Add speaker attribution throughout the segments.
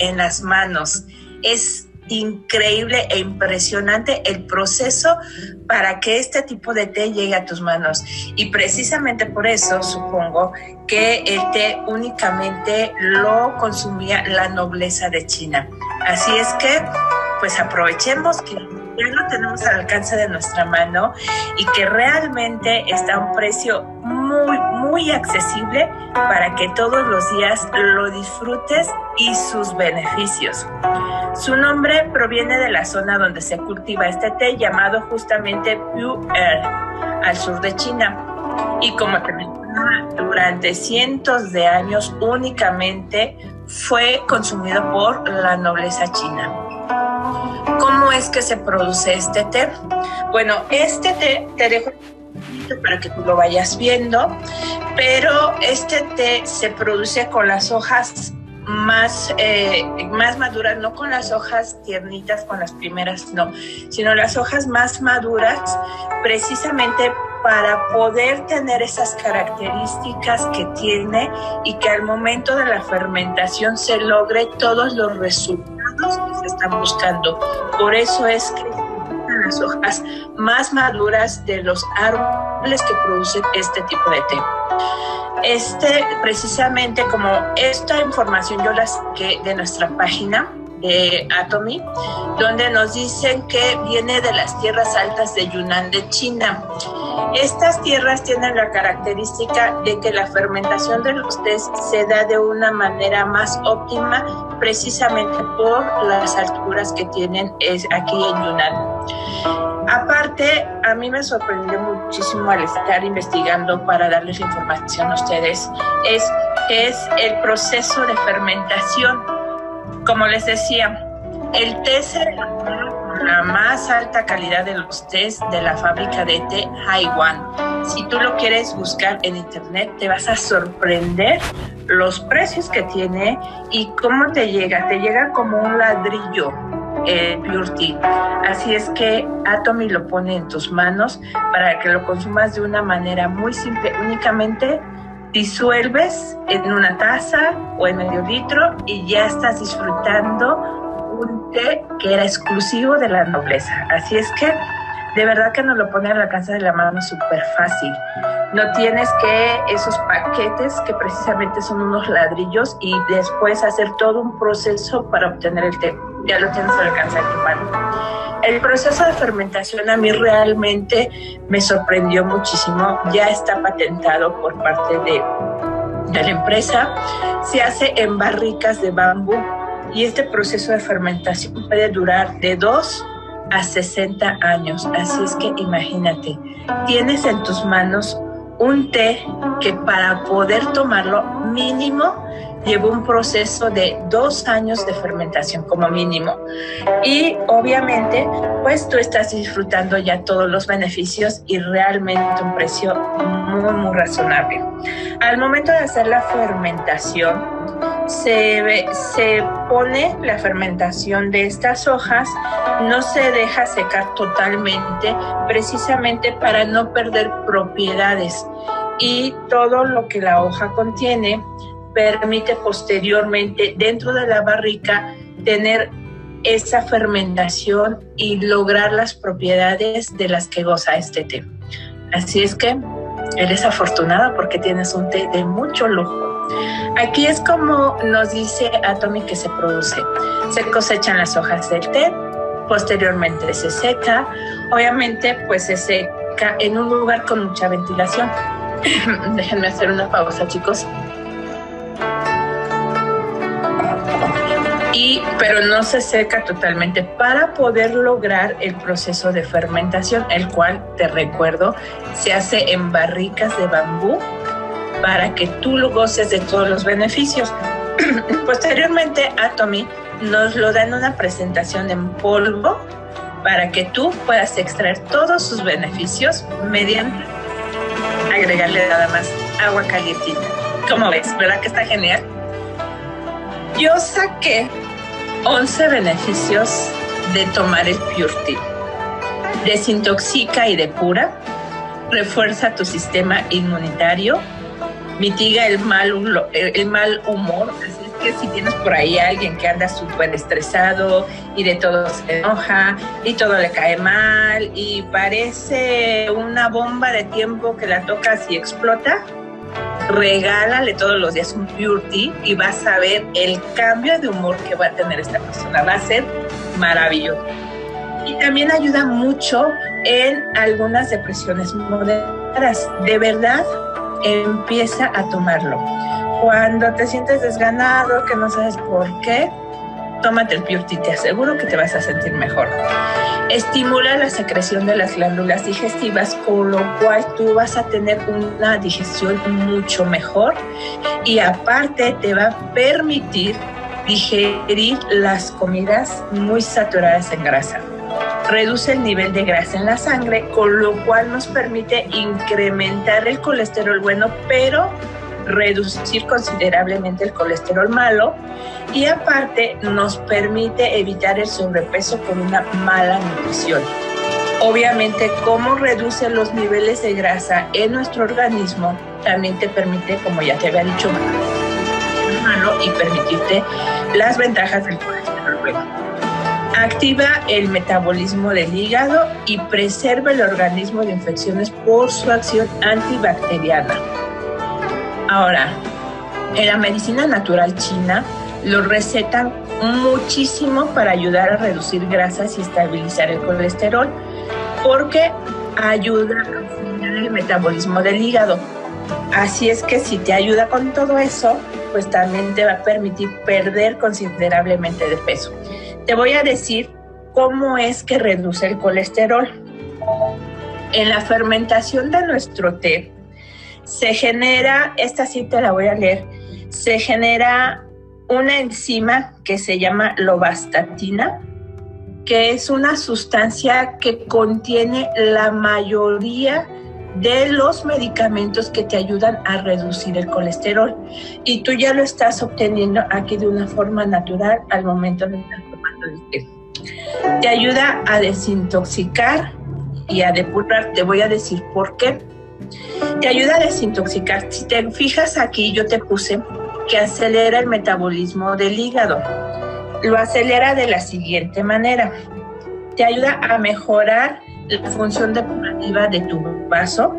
Speaker 1: en las manos. Es increíble e impresionante el proceso para que este tipo de té llegue a tus manos. Y precisamente por eso supongo que el té únicamente lo consumía la nobleza de China. Así es que, pues aprovechemos que ya lo tenemos al alcance de nuestra mano y que realmente está a un precio muy, accesible para que todos los días lo disfrutes y sus beneficios. Su nombre proviene de la zona donde se cultiva este té llamado justamente Pu'er, al sur de China. Y como te mencionaba, durante cientos de años únicamente fue consumido por la nobleza china. ¿Cómo es que se produce este té? Bueno, este té te dejo para que tú lo vayas viendo, pero este té se produce con las hojas más, eh, más maduras, no con las hojas tiernitas, con las primeras, no, sino las hojas más maduras, precisamente para poder tener esas características que tiene y que al momento de la fermentación se logre todos los resultados que se están buscando. Por eso es que hojas más maduras de los árboles que producen este tipo de té. Este, precisamente como esta información yo la saqué de nuestra página de Atomy, donde nos dicen que viene de las tierras altas de Yunnan de China. Estas tierras tienen la característica de que la fermentación de los tés se da de una manera más óptima precisamente por las alturas que tienen aquí en Yunnan. Aparte, a mí me sorprendió muchísimo al estar investigando para darles la información a ustedes, es, es el proceso de fermentación. Como les decía, el té la más alta calidad de los tés de la fábrica de té Haiwan. Si tú lo quieres buscar en internet, te vas a sorprender los precios que tiene y cómo te llega. Te llega como un ladrillo eh, Pure Así es que Atomy lo pone en tus manos para que lo consumas de una manera muy simple. Únicamente disuelves en una taza o en medio litro y ya estás disfrutando un té que era exclusivo de la nobleza. Así es que de verdad que nos lo pone la alcance de la mano súper fácil. No tienes que esos paquetes que precisamente son unos ladrillos y después hacer todo un proceso para obtener el té. Ya lo tienes al alcance de tu mano. El proceso de fermentación a mí realmente me sorprendió muchísimo. Ya está patentado por parte de, de la empresa. Se hace en barricas de bambú y este proceso de fermentación puede durar de dos a 60 años. Así es que imagínate, tienes en tus manos un té que para poder tomarlo mínimo llevó un proceso de dos años de fermentación como mínimo. Y obviamente, pues tú estás disfrutando ya todos los beneficios y realmente un precio muy, muy razonable. Al momento de hacer la fermentación, se, se pone la fermentación de estas hojas, no se deja secar totalmente, precisamente para no perder propiedades. Y todo lo que la hoja contiene permite posteriormente dentro de la barrica tener esa fermentación y lograr las propiedades de las que goza este té. Así es que eres afortunada porque tienes un té de mucho lujo. Aquí es como nos dice Atomy que se produce. Se cosechan las hojas del té, posteriormente se seca, obviamente pues se seca en un lugar con mucha ventilación. Déjenme hacer una pausa chicos. Pero no se seca totalmente para poder lograr el proceso de fermentación, el cual, te recuerdo, se hace en barricas de bambú para que tú goces de todos los beneficios. Posteriormente, Atomy nos lo da en una presentación en polvo para que tú puedas extraer todos sus beneficios mediante agregarle nada más agua calientita. ¿Cómo ves? ¿Verdad que está genial? Yo saqué 11 beneficios de tomar el Pure. Desintoxica y depura, refuerza tu sistema inmunitario, mitiga el mal, el mal humor, así es que si tienes por ahí a alguien que anda súper estresado y de todo se enoja y todo le cae mal y parece una bomba de tiempo que la tocas y explota, regálale todos los días un Pure y vas a ver el cambio de humor que va a tener esta persona. Va a ser maravilloso. Y también ayuda mucho en algunas depresiones modernas. De verdad, empieza a tomarlo. Cuando te sientes desganado, que no sabes por qué, tómate el Pure te aseguro que te vas a sentir mejor. Estimula la secreción de las glándulas digestivas, con lo cual tú vas a tener una digestión mucho mejor y aparte te va a permitir digerir las comidas muy saturadas en grasa. Reduce el nivel de grasa en la sangre, con lo cual nos permite incrementar el colesterol bueno, pero reducir considerablemente el colesterol malo y aparte nos permite evitar el sobrepeso con una mala nutrición. Obviamente, como reduce los niveles de grasa en nuestro organismo, también te permite, como ya te había dicho, malo y permitirte las ventajas del colesterol bueno. Activa el metabolismo del hígado y preserva el organismo de infecciones por su acción antibacteriana. Ahora, en la medicina natural china lo recetan muchísimo para ayudar a reducir grasas y estabilizar el colesterol, porque ayuda a frenar el metabolismo del hígado. Así es que si te ayuda con todo eso, pues también te va a permitir perder considerablemente de peso. Te voy a decir cómo es que reduce el colesterol. En la fermentación de nuestro té, se genera, esta sí te la voy a leer, se genera una enzima que se llama lobastatina, que es una sustancia que contiene la mayoría de los medicamentos que te ayudan a reducir el colesterol. Y tú ya lo estás obteniendo aquí de una forma natural al momento de estar tomando el té. Te ayuda a desintoxicar y a depurar. Te voy a decir por qué te ayuda a desintoxicar. Si te fijas aquí, yo te puse que acelera el metabolismo del hígado. Lo acelera de la siguiente manera. Te ayuda a mejorar la función depurativa de tu vaso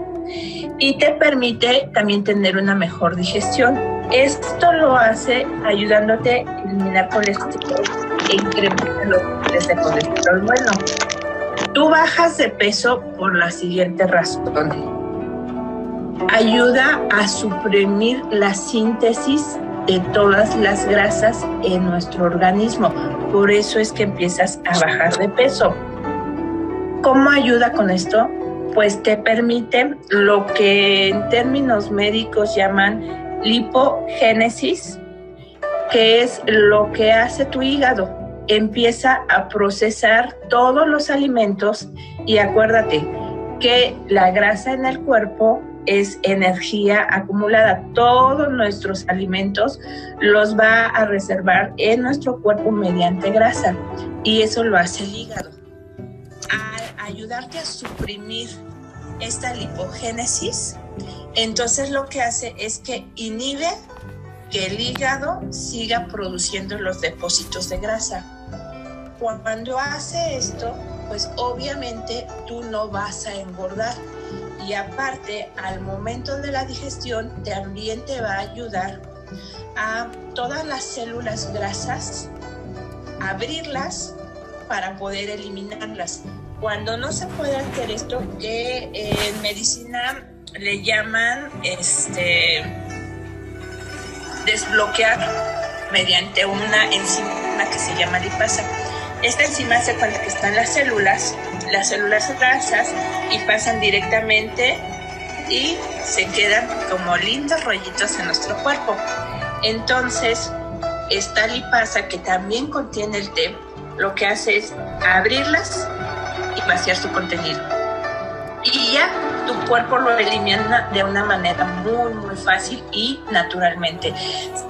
Speaker 1: y te permite también tener una mejor digestión. Esto lo hace ayudándote a eliminar colesterol e incrementar los niveles de colesterol bueno. Tú bajas de peso por la siguiente razón ayuda a suprimir la síntesis de todas las grasas en nuestro organismo. Por eso es que empiezas a bajar de peso. ¿Cómo ayuda con esto? Pues te permite lo que en términos médicos llaman lipogénesis, que es lo que hace tu hígado. Empieza a procesar todos los alimentos y acuérdate que la grasa en el cuerpo es energía acumulada. Todos nuestros alimentos los va a reservar en nuestro cuerpo mediante grasa y eso lo hace el hígado. Al ayudarte a suprimir esta lipogénesis, entonces lo que hace es que inhibe que el hígado siga produciendo los depósitos de grasa. Cuando hace esto, pues obviamente tú no vas a engordar y aparte al momento de la digestión también te va a ayudar a todas las células grasas, abrirlas para poder eliminarlas. Cuando no se puede hacer esto, que en medicina le llaman este desbloquear mediante una enzima que se llama lipasa. Esta enzima hace cuenta que están las células las células grasas y pasan directamente y se quedan como lindos rollitos en nuestro cuerpo. Entonces, esta lipasa que también contiene el té, lo que hace es abrirlas y vaciar su contenido. Y ya tu cuerpo lo elimina de una manera muy, muy fácil y naturalmente,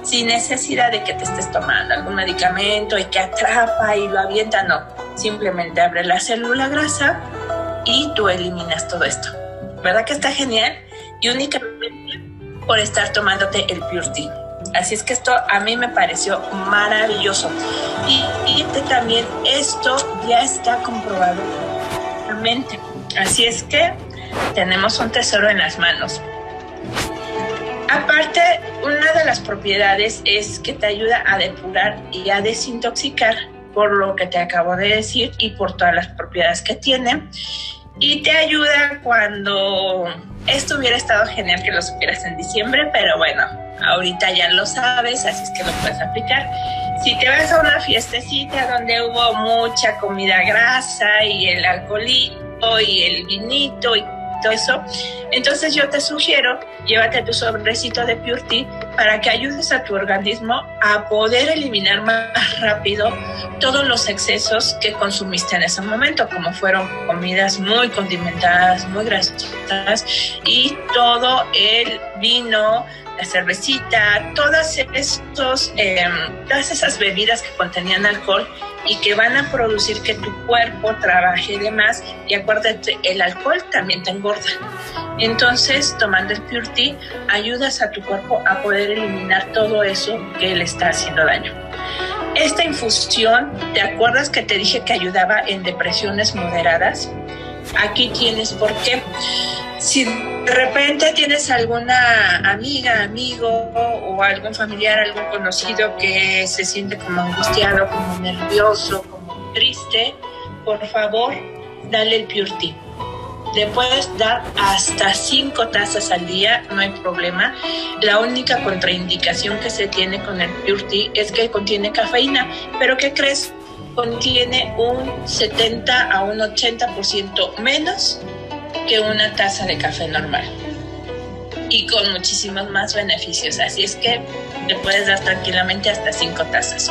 Speaker 1: sin necesidad de que te estés tomando algún medicamento y que atrapa y lo avienta, no. Simplemente abre la célula grasa y tú eliminas todo esto. ¿Verdad que está genial? Y únicamente por estar tomándote el Pure Así es que esto a mí me pareció maravilloso. Y, también esto ya está comprobado. Así es que tenemos un tesoro en las manos. Aparte, una de las propiedades es que te ayuda a depurar y a desintoxicar por lo que te acabo de decir y por todas las propiedades que tiene. Y te ayuda cuando esto hubiera estado genial que lo supieras en diciembre, pero bueno, ahorita ya lo sabes, así es que lo puedes aplicar. Si te vas a una fiestecita donde hubo mucha comida grasa y el alcoholito y el vinito y eso. Entonces yo te sugiero, llévate tu sobrecito de Purity para que ayudes a tu organismo a poder eliminar más rápido todos los excesos que consumiste en ese momento, como fueron comidas muy condimentadas, muy grasosas y todo el vino, cervecita, todas, estos, em, todas esas bebidas que contenían alcohol y que van a producir que tu cuerpo trabaje de más. Y acuérdate, el alcohol también te engorda. Entonces, tomando el Pure Tea, ayudas a tu cuerpo a poder eliminar todo eso que le está haciendo daño. Esta infusión, ¿te acuerdas que te dije que ayudaba en depresiones moderadas? Aquí tienes por qué. Si de repente tienes alguna amiga, amigo o algún familiar, algún conocido que se siente como angustiado, como nervioso, como triste, por favor, dale el Pure Tea. Le puedes dar hasta cinco tazas al día, no hay problema. La única contraindicación que se tiene con el Pure Tea es que contiene cafeína. Pero ¿qué crees? Contiene un 70 a un 80% menos que una taza de café normal y con muchísimos más beneficios. Así es que le puedes dar tranquilamente hasta cinco tazas.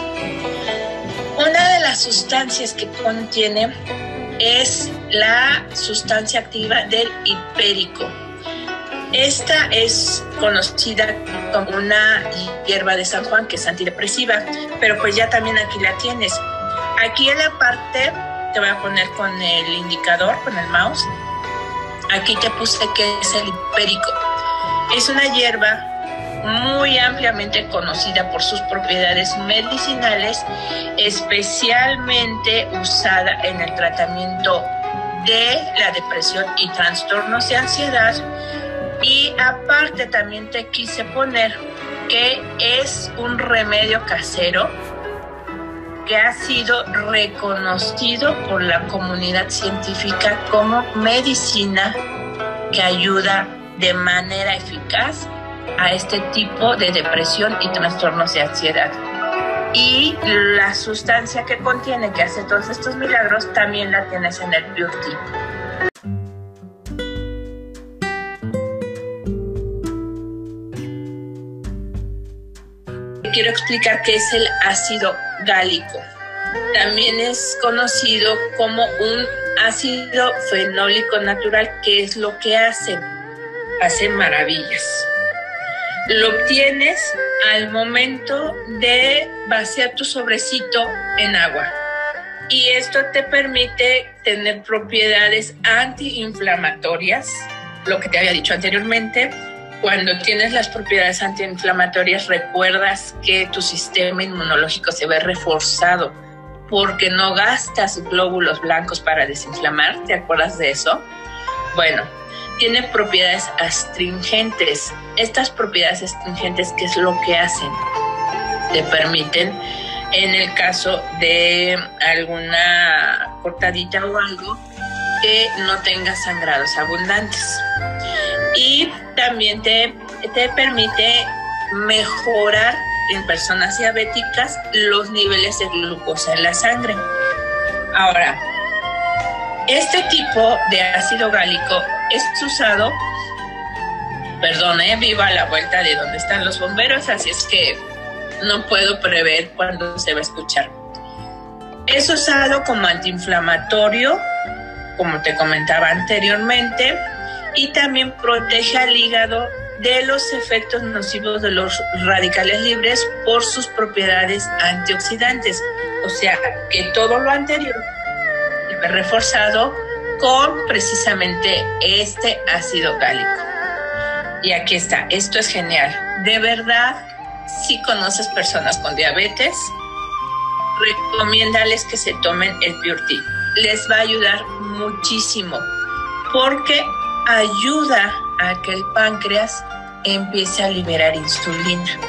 Speaker 1: Una de las sustancias que contiene es la sustancia activa del hipérico. Esta es conocida como una hierba de San Juan que es antidepresiva, pero pues ya también aquí la tienes. Aquí en la parte te voy a poner con el indicador, con el mouse, Aquí te puse que es el hipérico. Es una hierba muy ampliamente conocida por sus propiedades medicinales, especialmente usada en el tratamiento de la depresión y trastornos de ansiedad. Y aparte también te quise poner que es un remedio casero que ha sido reconocido por la comunidad científica como medicina que ayuda de manera eficaz a este tipo de depresión y trastornos de ansiedad. Y la sustancia que contiene, que hace todos estos milagros, también la tienes en el Beauty. Quiero explicar qué es el ácido gálico. También es conocido como un ácido fenólico natural, que es lo que hace, hace maravillas. Lo obtienes al momento de vaciar tu sobrecito en agua. Y esto te permite tener propiedades antiinflamatorias, lo que te había dicho anteriormente. Cuando tienes las propiedades antiinflamatorias, recuerdas que tu sistema inmunológico se ve reforzado porque no gastas glóbulos blancos para desinflamar, ¿te acuerdas de eso? Bueno, tiene propiedades astringentes. Estas propiedades astringentes, ¿qué es lo que hacen? Te permiten, en el caso de alguna cortadita o algo, que no tenga sangrados abundantes. Y también te, te permite mejorar en personas diabéticas los niveles de glucosa en la sangre. Ahora, este tipo de ácido gálico es usado, perdón, eh, viva la vuelta de donde están los bomberos, así es que no puedo prever cuándo se va a escuchar. Es usado como antiinflamatorio, como te comentaba anteriormente, y también protege al hígado de los efectos nocivos de los radicales libres por sus propiedades antioxidantes. O sea, que todo lo anterior reforzado con precisamente este ácido gálico. Y aquí está, esto es genial. De verdad si conoces personas con diabetes, recomiéndales que se tomen el Pure Les va a ayudar muchísimo porque ayuda a que el páncreas empiece a liberar insulina.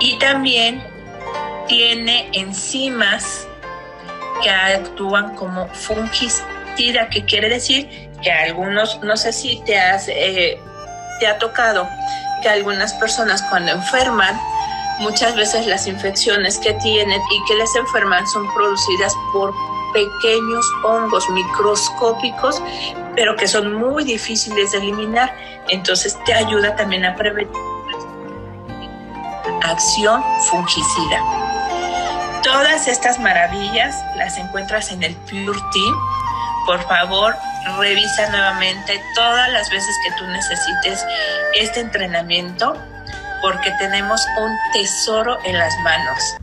Speaker 1: Y también tiene enzimas que actúan como fungicida, que quiere decir que algunos, no sé si te has, eh, te ha tocado que algunas personas cuando enferman, muchas veces las infecciones que tienen y que les enferman son producidas por pequeños hongos microscópicos, pero que son muy difíciles de eliminar. Entonces te ayuda también a prevenir acción fungicida. Todas estas maravillas las encuentras en el Pure Team. Por favor, revisa nuevamente todas las veces que tú necesites este entrenamiento porque tenemos un tesoro en las manos.